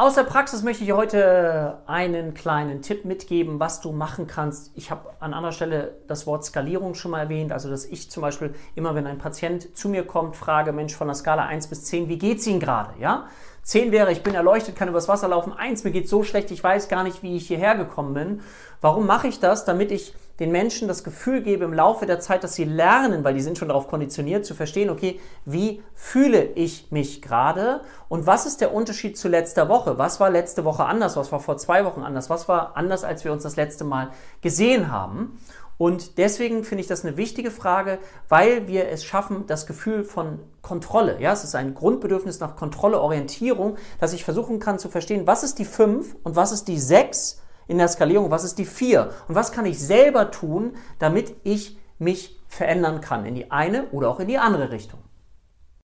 Aus der Praxis möchte ich heute einen kleinen Tipp mitgeben, was du machen kannst. Ich habe an anderer Stelle das Wort Skalierung schon mal erwähnt, also dass ich zum Beispiel immer, wenn ein Patient zu mir kommt, frage, Mensch, von der Skala 1 bis 10, wie geht's Ihnen gerade? Ja? 10 wäre, ich bin erleuchtet, kann übers Wasser laufen. 1, mir geht so schlecht, ich weiß gar nicht, wie ich hierher gekommen bin. Warum mache ich das? Damit ich den Menschen das Gefühl gebe im Laufe der Zeit, dass sie lernen, weil die sind schon darauf konditioniert, zu verstehen, okay, wie fühle ich mich gerade und was ist der Unterschied zu letzter Woche? Was war letzte Woche anders? Was war vor zwei Wochen anders? Was war anders, als wir uns das letzte Mal gesehen haben? Und deswegen finde ich das eine wichtige Frage, weil wir es schaffen, das Gefühl von Kontrolle, ja, es ist ein Grundbedürfnis nach Kontrolle, Orientierung, dass ich versuchen kann zu verstehen, was ist die 5 und was ist die 6 in der Skalierung, was ist die 4 und was kann ich selber tun, damit ich mich verändern kann in die eine oder auch in die andere Richtung.